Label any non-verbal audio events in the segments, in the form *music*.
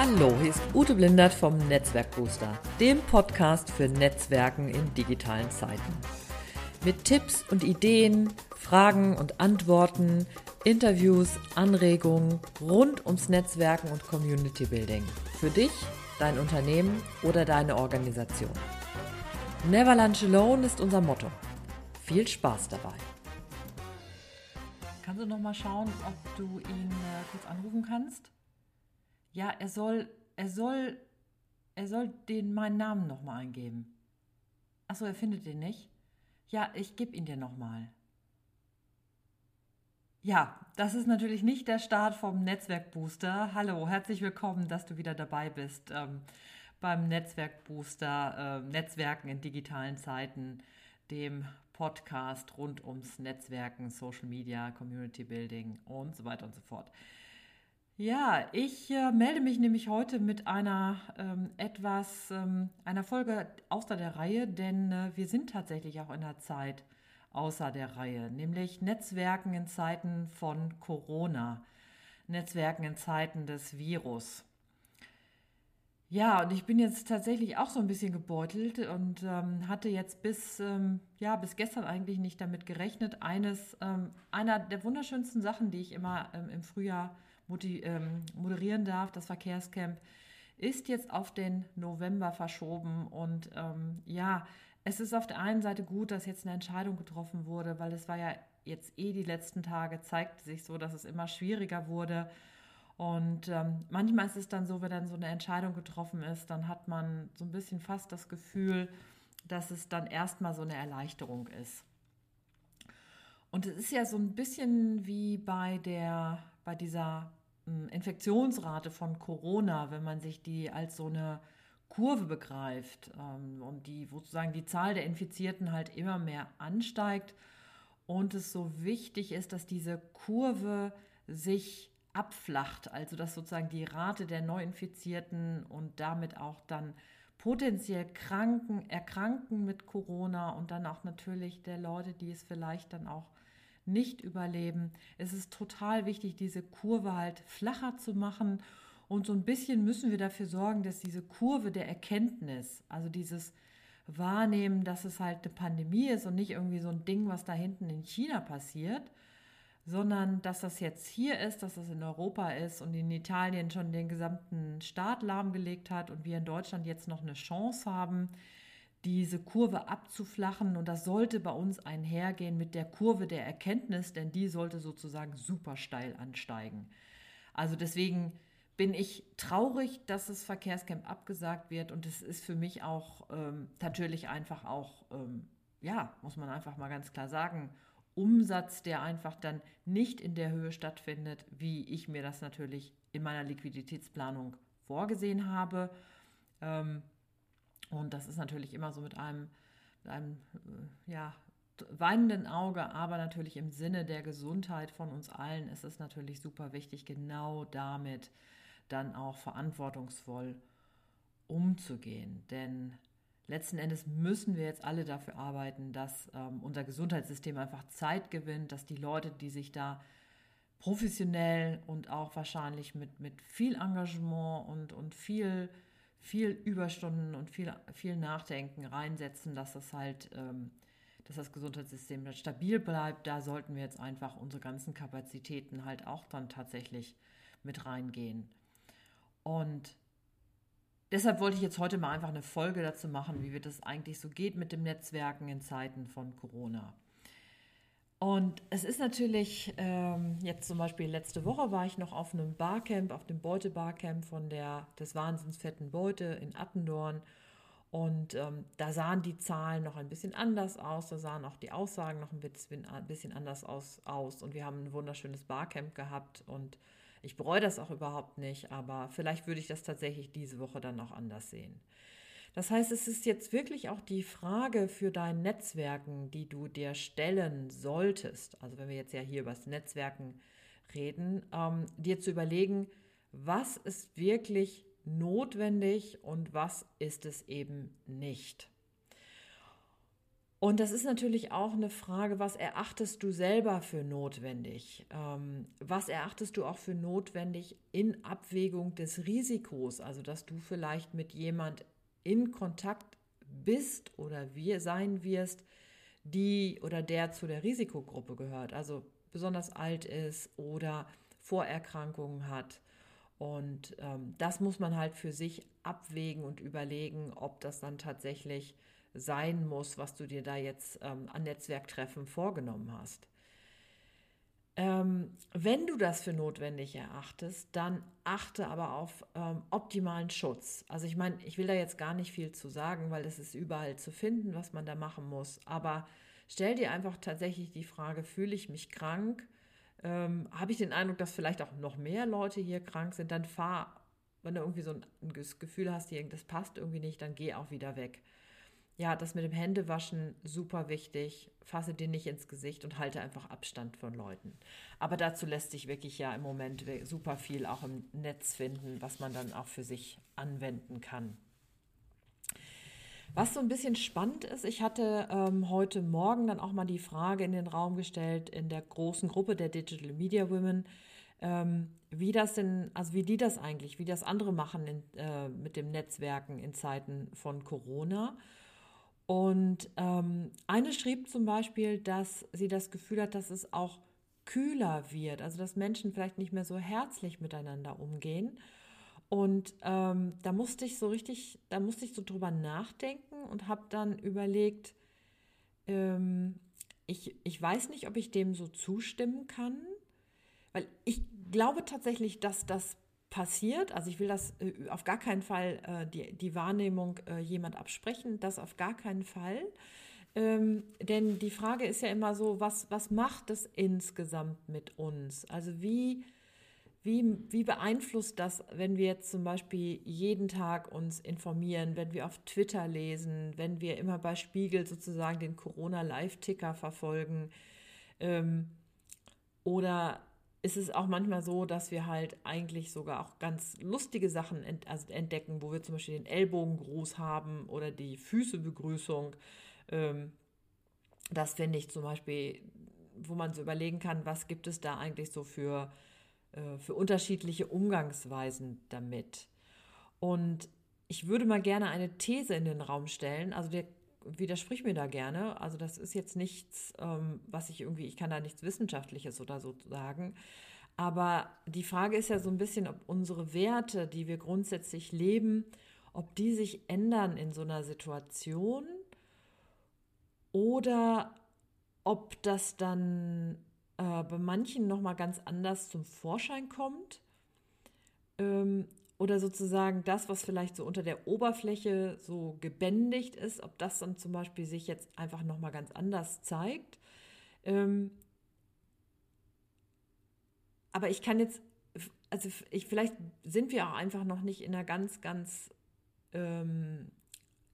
Hallo, hier ist Ute Blindert vom Netzwerkbooster, dem Podcast für Netzwerken in digitalen Zeiten. Mit Tipps und Ideen, Fragen und Antworten, Interviews, Anregungen rund ums Netzwerken und Community Building. Für dich, dein Unternehmen oder deine Organisation. Never Lunch Alone ist unser Motto. Viel Spaß dabei. Kannst du noch mal schauen, ob du ihn äh, kurz anrufen kannst? Ja, er soll, er soll, er soll den meinen Namen nochmal eingeben. Achso, er findet den nicht? Ja, ich gebe ihn dir nochmal. Ja, das ist natürlich nicht der Start vom Netzwerkbooster. Hallo, herzlich willkommen, dass du wieder dabei bist ähm, beim Netzwerkbooster, äh, Netzwerken in digitalen Zeiten, dem Podcast rund ums Netzwerken, Social Media, Community Building und so weiter und so fort. Ja, ich äh, melde mich nämlich heute mit einer ähm, etwas, ähm, einer Folge außer der Reihe, denn äh, wir sind tatsächlich auch in der Zeit außer der Reihe, nämlich Netzwerken in Zeiten von Corona, Netzwerken in Zeiten des Virus. Ja, und ich bin jetzt tatsächlich auch so ein bisschen gebeutelt und ähm, hatte jetzt bis, ähm, ja, bis gestern eigentlich nicht damit gerechnet. Eines, ähm, einer der wunderschönsten Sachen, die ich immer ähm, im Frühjahr ähm, moderieren darf, das Verkehrscamp, ist jetzt auf den November verschoben. Und ähm, ja, es ist auf der einen Seite gut, dass jetzt eine Entscheidung getroffen wurde, weil es war ja jetzt eh die letzten Tage, zeigt sich so, dass es immer schwieriger wurde. Und ähm, manchmal ist es dann so, wenn dann so eine Entscheidung getroffen ist, dann hat man so ein bisschen fast das Gefühl, dass es dann erstmal so eine Erleichterung ist. Und es ist ja so ein bisschen wie bei der, bei dieser Infektionsrate von Corona, wenn man sich die als so eine Kurve begreift ähm, und die sozusagen die Zahl der Infizierten halt immer mehr ansteigt. Und es so wichtig ist, dass diese Kurve sich abflacht, also dass sozusagen die Rate der Neuinfizierten und damit auch dann potenziell Kranken, Erkranken mit Corona und dann auch natürlich der Leute, die es vielleicht dann auch nicht überleben. Es ist total wichtig, diese Kurve halt flacher zu machen. Und so ein bisschen müssen wir dafür sorgen, dass diese Kurve der Erkenntnis, also dieses Wahrnehmen, dass es halt eine Pandemie ist und nicht irgendwie so ein Ding, was da hinten in China passiert, sondern dass das jetzt hier ist, dass das in Europa ist und in Italien schon den gesamten Staat lahmgelegt hat und wir in Deutschland jetzt noch eine Chance haben, diese Kurve abzuflachen. Und das sollte bei uns einhergehen mit der Kurve der Erkenntnis, denn die sollte sozusagen super steil ansteigen. Also deswegen bin ich traurig, dass das Verkehrscamp abgesagt wird. Und es ist für mich auch ähm, natürlich einfach auch, ähm, ja, muss man einfach mal ganz klar sagen, Umsatz, der einfach dann nicht in der Höhe stattfindet, wie ich mir das natürlich in meiner Liquiditätsplanung vorgesehen habe. Ähm, und das ist natürlich immer so mit einem, mit einem äh, ja, weinenden Auge, aber natürlich im Sinne der Gesundheit von uns allen ist es natürlich super wichtig, genau damit dann auch verantwortungsvoll umzugehen. Denn letzten Endes müssen wir jetzt alle dafür arbeiten, dass ähm, unser Gesundheitssystem einfach Zeit gewinnt, dass die Leute, die sich da professionell und auch wahrscheinlich mit, mit viel Engagement und, und viel viel Überstunden und viel, viel Nachdenken reinsetzen, dass das halt, ähm, dass das Gesundheitssystem stabil bleibt. Da sollten wir jetzt einfach unsere ganzen Kapazitäten halt auch dann tatsächlich mit reingehen. Und deshalb wollte ich jetzt heute mal einfach eine Folge dazu machen, wie wir das eigentlich so geht mit dem Netzwerken in Zeiten von Corona. Und es ist natürlich, ähm, jetzt zum Beispiel letzte Woche war ich noch auf einem Barcamp, auf dem Beute-Barcamp von der, des Wahnsinnsfetten Beute in Attendorn. Und ähm, da sahen die Zahlen noch ein bisschen anders aus, da sahen auch die Aussagen noch ein bisschen, ein bisschen anders aus, aus. Und wir haben ein wunderschönes Barcamp gehabt und ich bereue das auch überhaupt nicht, aber vielleicht würde ich das tatsächlich diese Woche dann auch anders sehen. Das heißt, es ist jetzt wirklich auch die Frage für dein Netzwerken, die du dir stellen solltest. Also wenn wir jetzt ja hier über das Netzwerken reden, ähm, dir zu überlegen, was ist wirklich notwendig und was ist es eben nicht. Und das ist natürlich auch eine Frage, was erachtest du selber für notwendig? Ähm, was erachtest du auch für notwendig in Abwägung des Risikos? Also, dass du vielleicht mit jemand in Kontakt bist oder wir sein wirst, die oder der zu der Risikogruppe gehört, also besonders alt ist oder Vorerkrankungen hat. Und ähm, das muss man halt für sich abwägen und überlegen, ob das dann tatsächlich sein muss, was du dir da jetzt ähm, an Netzwerktreffen vorgenommen hast. Ähm, wenn du das für notwendig erachtest, dann achte aber auf ähm, optimalen Schutz. Also ich meine, ich will da jetzt gar nicht viel zu sagen, weil es ist überall zu finden, was man da machen muss. Aber stell dir einfach tatsächlich die Frage, fühle ich mich krank? Ähm, Habe ich den Eindruck, dass vielleicht auch noch mehr Leute hier krank sind? Dann fahr, wenn du irgendwie so ein, ein Gefühl hast, das passt irgendwie nicht, dann geh auch wieder weg ja, das mit dem Händewaschen super wichtig. Fasse dir nicht ins Gesicht und halte einfach Abstand von Leuten. Aber dazu lässt sich wirklich ja im Moment super viel auch im Netz finden, was man dann auch für sich anwenden kann. Was so ein bisschen spannend ist, ich hatte ähm, heute Morgen dann auch mal die Frage in den Raum gestellt in der großen Gruppe der Digital Media Women, ähm, wie das denn, also wie die das eigentlich, wie das andere machen in, äh, mit dem Netzwerken in Zeiten von Corona. Und ähm, eine schrieb zum Beispiel, dass sie das Gefühl hat, dass es auch kühler wird, also dass Menschen vielleicht nicht mehr so herzlich miteinander umgehen. Und ähm, da musste ich so richtig, da musste ich so drüber nachdenken und habe dann überlegt, ähm, ich, ich weiß nicht, ob ich dem so zustimmen kann, weil ich glaube tatsächlich, dass das passiert. Also ich will das äh, auf gar keinen Fall äh, die, die Wahrnehmung äh, jemand absprechen, das auf gar keinen Fall. Ähm, denn die Frage ist ja immer so, was, was macht es insgesamt mit uns? Also wie, wie, wie beeinflusst das, wenn wir jetzt zum Beispiel jeden Tag uns informieren, wenn wir auf Twitter lesen, wenn wir immer bei Spiegel sozusagen den Corona-Live-Ticker verfolgen? Ähm, oder ist es auch manchmal so, dass wir halt eigentlich sogar auch ganz lustige Sachen ent also entdecken, wo wir zum Beispiel den Ellbogengruß haben oder die Füßebegrüßung. Ähm, das finde ich zum Beispiel, wo man so überlegen kann, was gibt es da eigentlich so für, äh, für unterschiedliche Umgangsweisen damit. Und ich würde mal gerne eine These in den Raum stellen. Also der widersprich mir da gerne. Also das ist jetzt nichts, ähm, was ich irgendwie, ich kann da nichts Wissenschaftliches oder so sagen. Aber die Frage ist ja so ein bisschen, ob unsere Werte, die wir grundsätzlich leben, ob die sich ändern in so einer Situation oder ob das dann äh, bei manchen nochmal ganz anders zum Vorschein kommt. Ähm, oder sozusagen das, was vielleicht so unter der Oberfläche so gebändigt ist, ob das dann zum Beispiel sich jetzt einfach nochmal ganz anders zeigt. Ähm, aber ich kann jetzt, also ich, vielleicht sind wir auch einfach noch nicht in einer ganz, ganz ähm,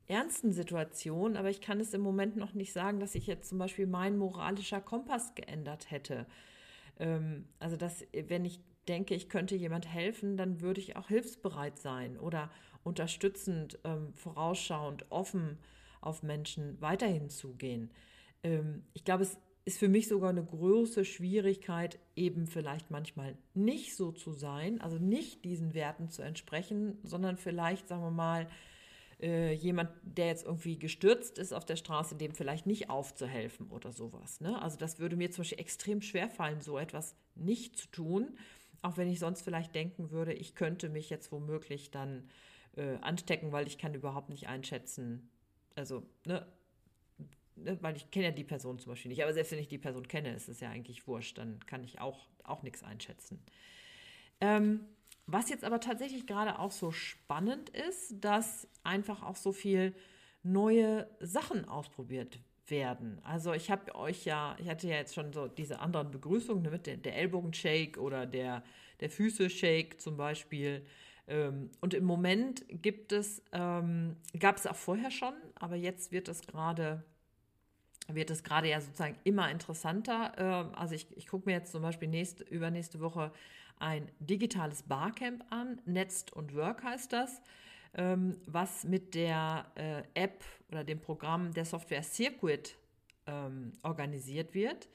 ernsten Situation, aber ich kann es im Moment noch nicht sagen, dass sich jetzt zum Beispiel mein moralischer Kompass geändert hätte. Ähm, also dass, wenn ich denke, ich könnte jemand helfen, dann würde ich auch hilfsbereit sein oder unterstützend, ähm, vorausschauend, offen auf Menschen weiterhin zugehen. Ähm, ich glaube, es ist für mich sogar eine große Schwierigkeit, eben vielleicht manchmal nicht so zu sein, also nicht diesen Werten zu entsprechen, sondern vielleicht, sagen wir mal, äh, jemand, der jetzt irgendwie gestürzt ist auf der Straße, dem vielleicht nicht aufzuhelfen oder sowas. Ne? Also das würde mir zum Beispiel extrem schwer fallen, so etwas nicht zu tun. Auch wenn ich sonst vielleicht denken würde, ich könnte mich jetzt womöglich dann äh, anstecken, weil ich kann überhaupt nicht einschätzen. Also, ne, ne, weil ich kenne ja die Person zum Beispiel nicht. Aber selbst wenn ich die Person kenne, ist es ja eigentlich wurscht. Dann kann ich auch, auch nichts einschätzen. Ähm, was jetzt aber tatsächlich gerade auch so spannend ist, dass einfach auch so viel neue Sachen ausprobiert werden. Also ich habe euch ja, ich hatte ja jetzt schon so diese anderen Begrüßungen ne, mit der, der Ellbogenshake oder der, der Füße-Shake zum Beispiel. Ähm, und im Moment gibt es, ähm, gab es auch vorher schon, aber jetzt wird es gerade wird es gerade ja sozusagen immer interessanter. Ähm, also ich, ich gucke mir jetzt zum Beispiel nächste, übernächste Woche ein digitales Barcamp an. Netzed und Work heißt das. Ähm, was mit der äh, App oder dem Programm der Software Circuit ähm, organisiert wird.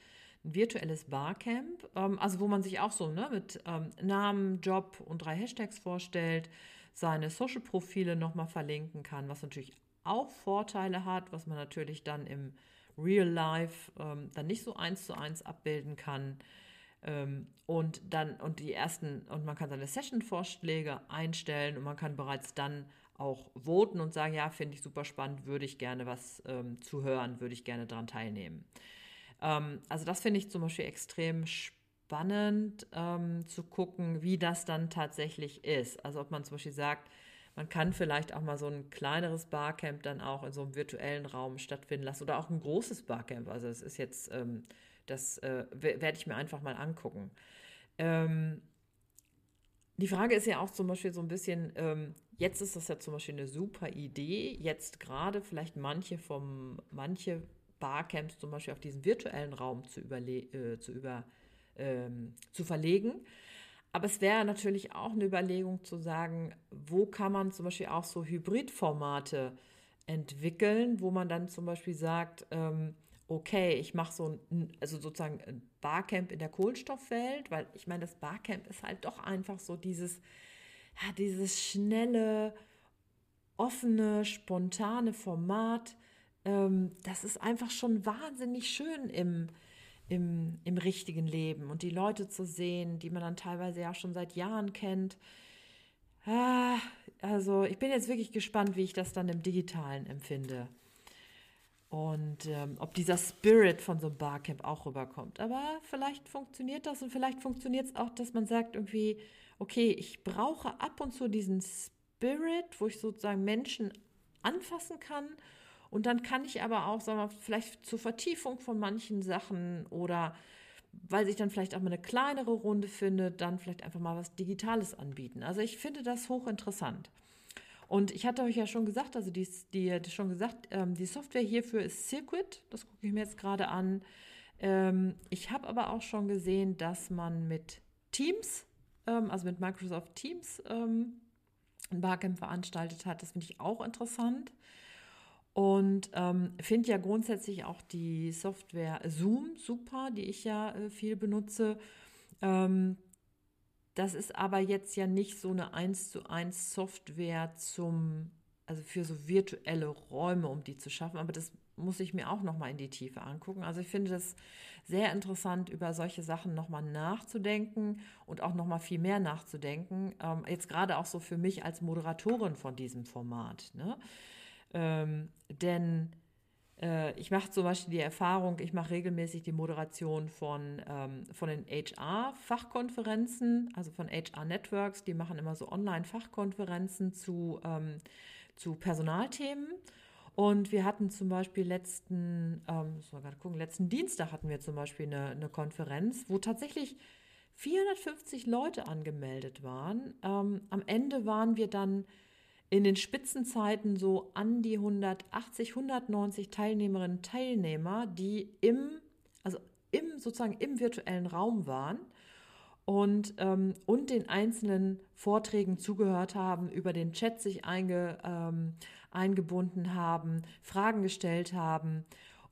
Ein virtuelles Barcamp, ähm, also wo man sich auch so ne, mit ähm, Namen, Job und drei Hashtags vorstellt, seine Social-Profile nochmal verlinken kann, was natürlich auch Vorteile hat, was man natürlich dann im Real Life ähm, dann nicht so eins zu eins abbilden kann. Ähm, und dann, und die ersten, und man kann seine Session-Vorschläge einstellen und man kann bereits dann auch voten und sagen, ja, finde ich super spannend, würde ich gerne was ähm, zu hören, würde ich gerne daran teilnehmen. Ähm, also das finde ich zum Beispiel extrem spannend ähm, zu gucken, wie das dann tatsächlich ist. Also ob man zum Beispiel sagt, man kann vielleicht auch mal so ein kleineres Barcamp dann auch in so einem virtuellen Raum stattfinden lassen oder auch ein großes Barcamp. Also es ist jetzt, ähm, das äh, werde ich mir einfach mal angucken. Ähm, die Frage ist ja auch zum Beispiel so ein bisschen, ähm, jetzt ist das ja zum Beispiel eine super Idee, jetzt gerade vielleicht manche vom, manche Barcamps zum Beispiel auf diesen virtuellen Raum zu, überle äh, zu, über, ähm, zu verlegen. Aber es wäre natürlich auch eine Überlegung zu sagen, wo kann man zum Beispiel auch so Hybridformate entwickeln, wo man dann zum Beispiel sagt, ähm, okay, ich mache so ein, also sozusagen ein Barcamp in der Kohlenstoffwelt, weil ich meine, das Barcamp ist halt doch einfach so dieses, ja, dieses schnelle, offene, spontane Format. Ähm, das ist einfach schon wahnsinnig schön im, im, im richtigen Leben und die Leute zu sehen, die man dann teilweise ja schon seit Jahren kennt. Ah, also ich bin jetzt wirklich gespannt, wie ich das dann im digitalen empfinde. Und ähm, ob dieser Spirit von so einem Barcamp auch rüberkommt. Aber vielleicht funktioniert das und vielleicht funktioniert es auch, dass man sagt irgendwie, okay, ich brauche ab und zu diesen Spirit, wo ich sozusagen Menschen anfassen kann und dann kann ich aber auch, sagen wir, vielleicht zur Vertiefung von manchen Sachen oder weil sich dann vielleicht auch mal eine kleinere Runde findet, dann vielleicht einfach mal was Digitales anbieten. Also ich finde das hochinteressant. Und ich hatte euch ja schon gesagt, also die, die, schon gesagt, ähm, die Software hierfür ist Circuit. Das gucke ich mir jetzt gerade an. Ähm, ich habe aber auch schon gesehen, dass man mit Teams, ähm, also mit Microsoft Teams, ähm, ein Barcamp veranstaltet hat. Das finde ich auch interessant. Und ähm, finde ja grundsätzlich auch die Software Zoom super, die ich ja äh, viel benutze. Ähm, das ist aber jetzt ja nicht so eine 1 zu 1 Software zum, also für so virtuelle Räume, um die zu schaffen. Aber das muss ich mir auch nochmal in die Tiefe angucken. Also ich finde das sehr interessant, über solche Sachen nochmal nachzudenken und auch nochmal viel mehr nachzudenken. Ähm, jetzt gerade auch so für mich als Moderatorin von diesem Format. Ne? Ähm, denn ich mache zum Beispiel die Erfahrung, ich mache regelmäßig die Moderation von, ähm, von den HR-Fachkonferenzen, also von HR-Networks, die machen immer so Online-Fachkonferenzen zu, ähm, zu Personalthemen. Und wir hatten zum Beispiel letzten, ähm, muss gerade gucken, letzten Dienstag hatten wir zum Beispiel eine, eine Konferenz, wo tatsächlich 450 Leute angemeldet waren. Ähm, am Ende waren wir dann in den Spitzenzeiten so an die 180, 190 Teilnehmerinnen und Teilnehmer, die im, also im sozusagen im virtuellen Raum waren und, ähm, und den einzelnen Vorträgen zugehört haben, über den Chat sich einge, ähm, eingebunden haben, Fragen gestellt haben.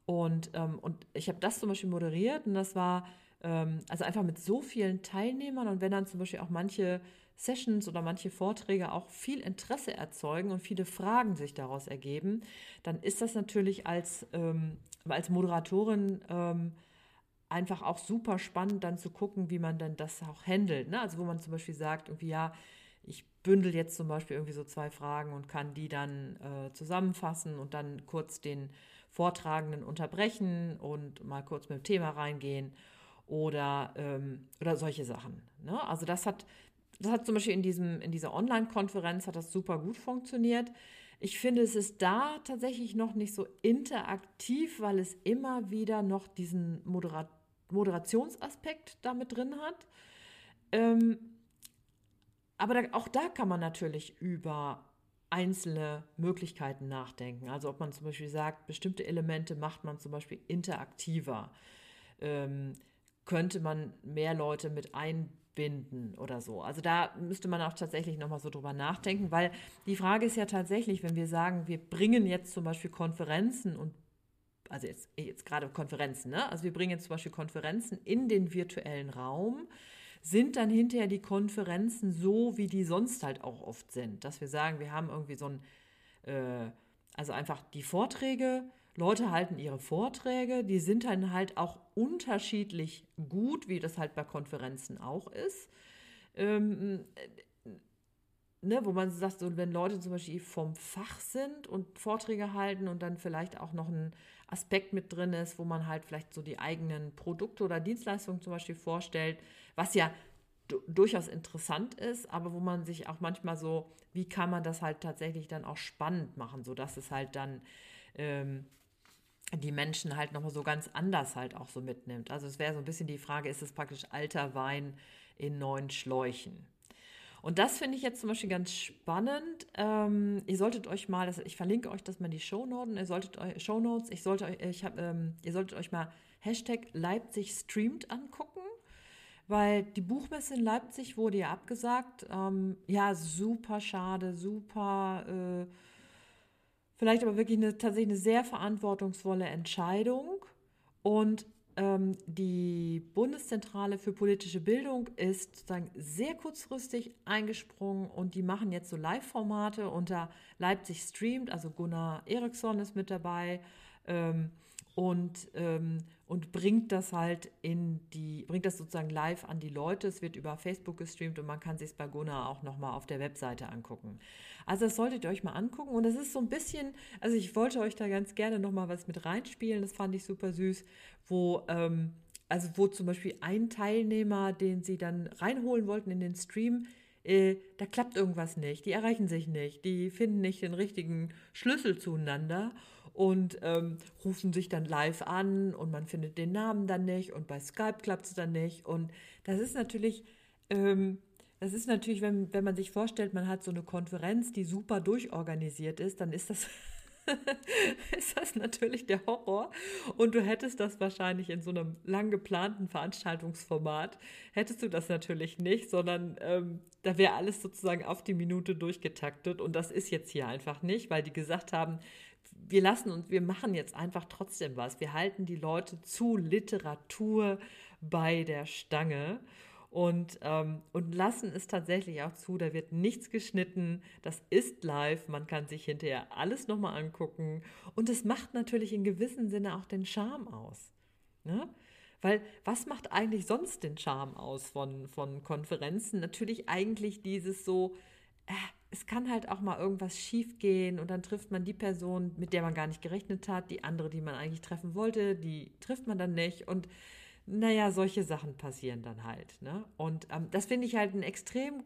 Und, ähm, und ich habe das zum Beispiel moderiert und das war ähm, also einfach mit so vielen Teilnehmern und wenn dann zum Beispiel auch manche Sessions oder manche Vorträge auch viel Interesse erzeugen und viele Fragen sich daraus ergeben, dann ist das natürlich als, ähm, als Moderatorin ähm, einfach auch super spannend, dann zu gucken, wie man dann das auch handelt. Ne? Also wo man zum Beispiel sagt, irgendwie ja, ich bündel jetzt zum Beispiel irgendwie so zwei Fragen und kann die dann äh, zusammenfassen und dann kurz den Vortragenden unterbrechen und mal kurz mit dem Thema reingehen oder, ähm, oder solche Sachen. Ne? Also das hat das hat zum Beispiel in, diesem, in dieser Online-Konferenz hat das super gut funktioniert. Ich finde, es ist da tatsächlich noch nicht so interaktiv, weil es immer wieder noch diesen Modera Moderationsaspekt damit drin hat. Ähm, aber da, auch da kann man natürlich über einzelne Möglichkeiten nachdenken. Also ob man zum Beispiel sagt, bestimmte Elemente macht man zum Beispiel interaktiver. Ähm, könnte man mehr Leute mit einbinden? Binden oder so. Also da müsste man auch tatsächlich nochmal so drüber nachdenken, weil die Frage ist ja tatsächlich, wenn wir sagen, wir bringen jetzt zum Beispiel Konferenzen und also jetzt, jetzt gerade Konferenzen, ne? Also wir bringen jetzt zum Beispiel Konferenzen in den virtuellen Raum, sind dann hinterher die Konferenzen so, wie die sonst halt auch oft sind. Dass wir sagen, wir haben irgendwie so ein, äh, also einfach die Vorträge, Leute halten ihre Vorträge, die sind dann halt auch unterschiedlich gut, wie das halt bei Konferenzen auch ist. Ähm, äh, ne, wo man sagt, so, wenn Leute zum Beispiel vom Fach sind und Vorträge halten und dann vielleicht auch noch ein Aspekt mit drin ist, wo man halt vielleicht so die eigenen Produkte oder Dienstleistungen zum Beispiel vorstellt, was ja durchaus interessant ist, aber wo man sich auch manchmal so, wie kann man das halt tatsächlich dann auch spannend machen, sodass es halt dann ähm, die Menschen halt nochmal so ganz anders halt auch so mitnimmt. Also es wäre so ein bisschen die Frage, ist es praktisch alter Wein in neuen Schläuchen? Und das finde ich jetzt zum Beispiel ganz spannend. Ähm, ihr solltet euch mal, ich verlinke euch das mal in die Shownotes, ihr solltet euch, Shownotes, ich sollte euch, ich hab, ähm, ihr solltet euch mal Hashtag Leipzig streamt angucken, weil die Buchmesse in Leipzig wurde ja abgesagt. Ähm, ja, super schade, super äh, vielleicht aber wirklich eine, tatsächlich eine sehr verantwortungsvolle Entscheidung. Und ähm, die Bundeszentrale für politische Bildung ist sozusagen sehr kurzfristig eingesprungen und die machen jetzt so Live-Formate unter Leipzig streamt, also Gunnar Eriksson ist mit dabei. Ähm, und, ähm, und bringt das halt in die, bringt das sozusagen live an die Leute. Es wird über Facebook gestreamt und man kann sich es bei Gunnar auch nochmal auf der Webseite angucken. Also das solltet ihr euch mal angucken. Und das ist so ein bisschen, also ich wollte euch da ganz gerne nochmal was mit reinspielen, das fand ich super süß, wo, ähm, also wo zum Beispiel ein Teilnehmer, den sie dann reinholen wollten in den Stream, äh, da klappt irgendwas nicht, die erreichen sich nicht, die finden nicht den richtigen Schlüssel zueinander und ähm, rufen sich dann live an und man findet den Namen dann nicht und bei Skype klappt es dann nicht. Und das ist natürlich, ähm, das ist natürlich, wenn, wenn man sich vorstellt, man hat so eine Konferenz, die super durchorganisiert ist, dann ist das *laughs* ist das natürlich der Horror. Und du hättest das wahrscheinlich in so einem lang geplanten Veranstaltungsformat, hättest du das natürlich nicht, sondern ähm, da wäre alles sozusagen auf die Minute durchgetaktet. Und das ist jetzt hier einfach nicht, weil die gesagt haben, wir lassen uns, wir machen jetzt einfach trotzdem was. Wir halten die Leute zu Literatur bei der Stange und, ähm, und lassen es tatsächlich auch zu. Da wird nichts geschnitten. Das ist live. Man kann sich hinterher alles nochmal angucken. Und es macht natürlich in gewissem Sinne auch den Charme aus. Ne? Weil was macht eigentlich sonst den Charme aus von, von Konferenzen? Natürlich eigentlich dieses so, äh, es kann halt auch mal irgendwas schief gehen und dann trifft man die Person, mit der man gar nicht gerechnet hat, die andere, die man eigentlich treffen wollte, die trifft man dann nicht und naja, solche Sachen passieren dann halt. Ne? Und ähm, das finde ich halt eine extrem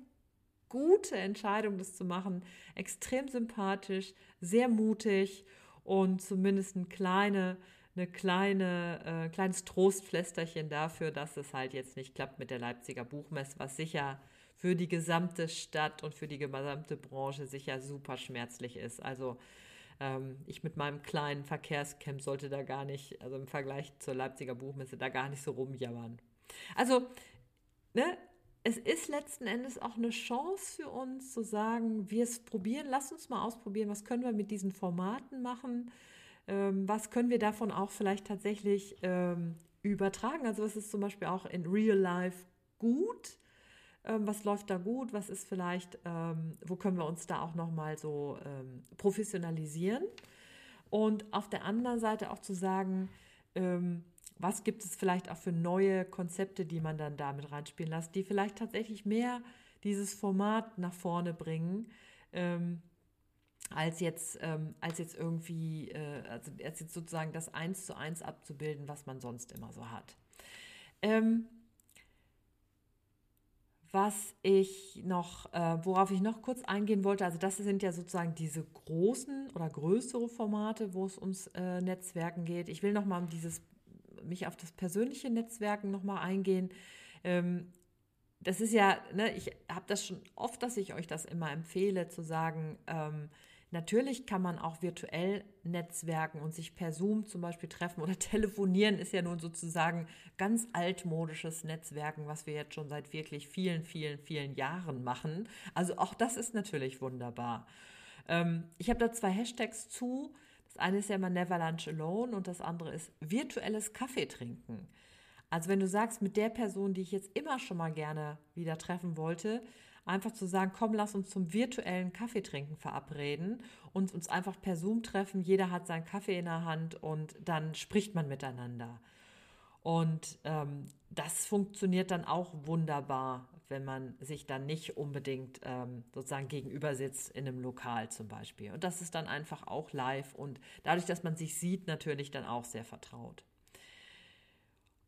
gute Entscheidung, das zu machen, extrem sympathisch, sehr mutig und zumindest eine kleine, eine kleine, äh, kleines Trostflästerchen dafür, dass es halt jetzt nicht klappt mit der Leipziger Buchmesse, was sicher für die gesamte Stadt und für die gesamte Branche sicher super schmerzlich ist. Also ähm, ich mit meinem kleinen Verkehrscamp sollte da gar nicht, also im Vergleich zur Leipziger Buchmesse, da gar nicht so rumjammern. Also, ne, es ist letzten Endes auch eine Chance für uns zu sagen, wir es probieren, lass uns mal ausprobieren, was können wir mit diesen Formaten machen, ähm, was können wir davon auch vielleicht tatsächlich ähm, übertragen. Also was ist zum Beispiel auch in Real Life gut, was läuft da gut, was ist vielleicht, ähm, wo können wir uns da auch nochmal so ähm, professionalisieren. Und auf der anderen Seite auch zu sagen, ähm, was gibt es vielleicht auch für neue Konzepte, die man dann damit reinspielen lässt, die vielleicht tatsächlich mehr dieses Format nach vorne bringen, ähm, als jetzt, ähm, als jetzt irgendwie, äh, also als jetzt sozusagen das eins zu eins abzubilden, was man sonst immer so hat. Ähm, was ich noch, äh, worauf ich noch kurz eingehen wollte, also das sind ja sozusagen diese großen oder größere Formate, wo es ums äh, Netzwerken geht. Ich will noch mal um dieses, mich auf das persönliche Netzwerken noch mal eingehen. Ähm, das ist ja, ne, ich habe das schon oft, dass ich euch das immer empfehle, zu sagen, ähm, Natürlich kann man auch virtuell netzwerken und sich per Zoom zum Beispiel treffen oder *laughs* telefonieren ist ja nun sozusagen ganz altmodisches Netzwerken, was wir jetzt schon seit wirklich vielen, vielen, vielen Jahren machen. Also auch das ist natürlich wunderbar. Ähm, ich habe da zwei Hashtags zu. Das eine ist ja immer Never Lunch Alone und das andere ist virtuelles Kaffee trinken. Also wenn du sagst, mit der Person, die ich jetzt immer schon mal gerne wieder treffen wollte, einfach zu sagen, komm, lass uns zum virtuellen Kaffeetrinken verabreden und uns einfach per Zoom treffen. Jeder hat seinen Kaffee in der Hand und dann spricht man miteinander. Und ähm, das funktioniert dann auch wunderbar, wenn man sich dann nicht unbedingt ähm, sozusagen gegenüber sitzt in einem Lokal zum Beispiel. Und das ist dann einfach auch live und dadurch, dass man sich sieht, natürlich dann auch sehr vertraut.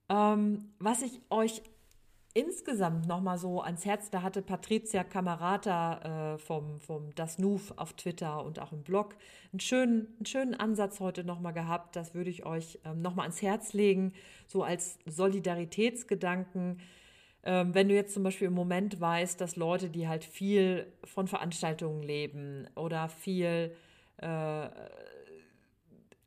Ähm, was ich euch insgesamt nochmal so ans Herz, da hatte Patricia Camarata äh, vom, vom Das Nuf auf Twitter und auch im Blog einen schönen, einen schönen Ansatz heute nochmal gehabt. Das würde ich euch ähm, nochmal ans Herz legen, so als Solidaritätsgedanken. Ähm, wenn du jetzt zum Beispiel im Moment weißt, dass Leute, die halt viel von Veranstaltungen leben oder viel äh,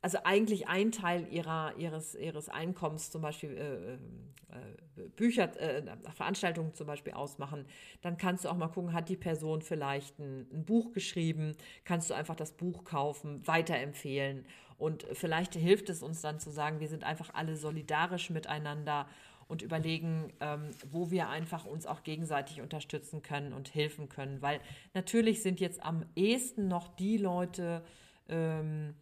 also eigentlich ein Teil ihrer, ihres, ihres Einkommens, zum Beispiel äh, äh, Bücher, äh, Veranstaltungen zum Beispiel ausmachen, dann kannst du auch mal gucken, hat die Person vielleicht ein, ein Buch geschrieben, kannst du einfach das Buch kaufen, weiterempfehlen? Und vielleicht hilft es uns dann zu sagen, wir sind einfach alle solidarisch miteinander und überlegen, ähm, wo wir einfach uns auch gegenseitig unterstützen können und helfen können, weil natürlich sind jetzt am ehesten noch die Leute, ähm,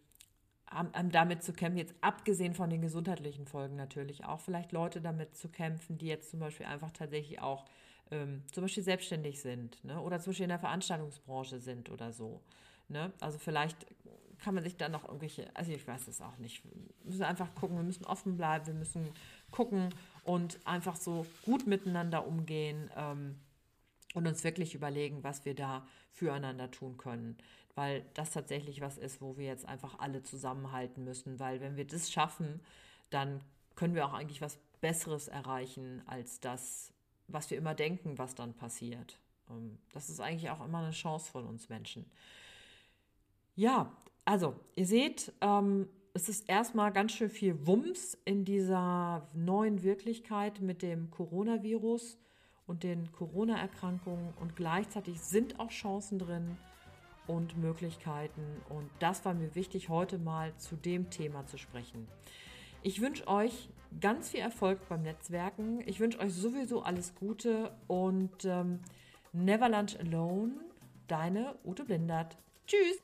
damit zu kämpfen, jetzt abgesehen von den gesundheitlichen Folgen natürlich auch, vielleicht Leute damit zu kämpfen, die jetzt zum Beispiel einfach tatsächlich auch ähm, zum Beispiel selbstständig sind ne? oder zum Beispiel in der Veranstaltungsbranche sind oder so. Ne? Also vielleicht kann man sich dann noch irgendwelche, also ich weiß es auch nicht. Wir müssen einfach gucken, wir müssen offen bleiben, wir müssen gucken und einfach so gut miteinander umgehen ähm, und uns wirklich überlegen, was wir da füreinander tun können weil das tatsächlich was ist, wo wir jetzt einfach alle zusammenhalten müssen, weil wenn wir das schaffen, dann können wir auch eigentlich was Besseres erreichen als das, was wir immer denken, was dann passiert. Ähm, das ist eigentlich auch immer eine Chance von uns Menschen. Ja, also ihr seht, ähm, es ist erstmal ganz schön viel Wumms in dieser neuen Wirklichkeit mit dem Coronavirus und den Corona-Erkrankungen und gleichzeitig sind auch Chancen drin, und Möglichkeiten. Und das war mir wichtig, heute mal zu dem Thema zu sprechen. Ich wünsche euch ganz viel Erfolg beim Netzwerken. Ich wünsche euch sowieso alles Gute und ähm, Never Lunch Alone, deine Ute Blindert. Tschüss!